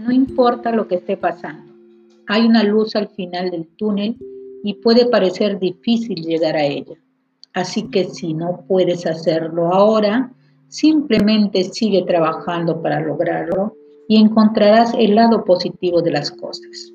No importa lo que esté pasando, hay una luz al final del túnel y puede parecer difícil llegar a ella. Así que si no puedes hacerlo ahora, simplemente sigue trabajando para lograrlo y encontrarás el lado positivo de las cosas.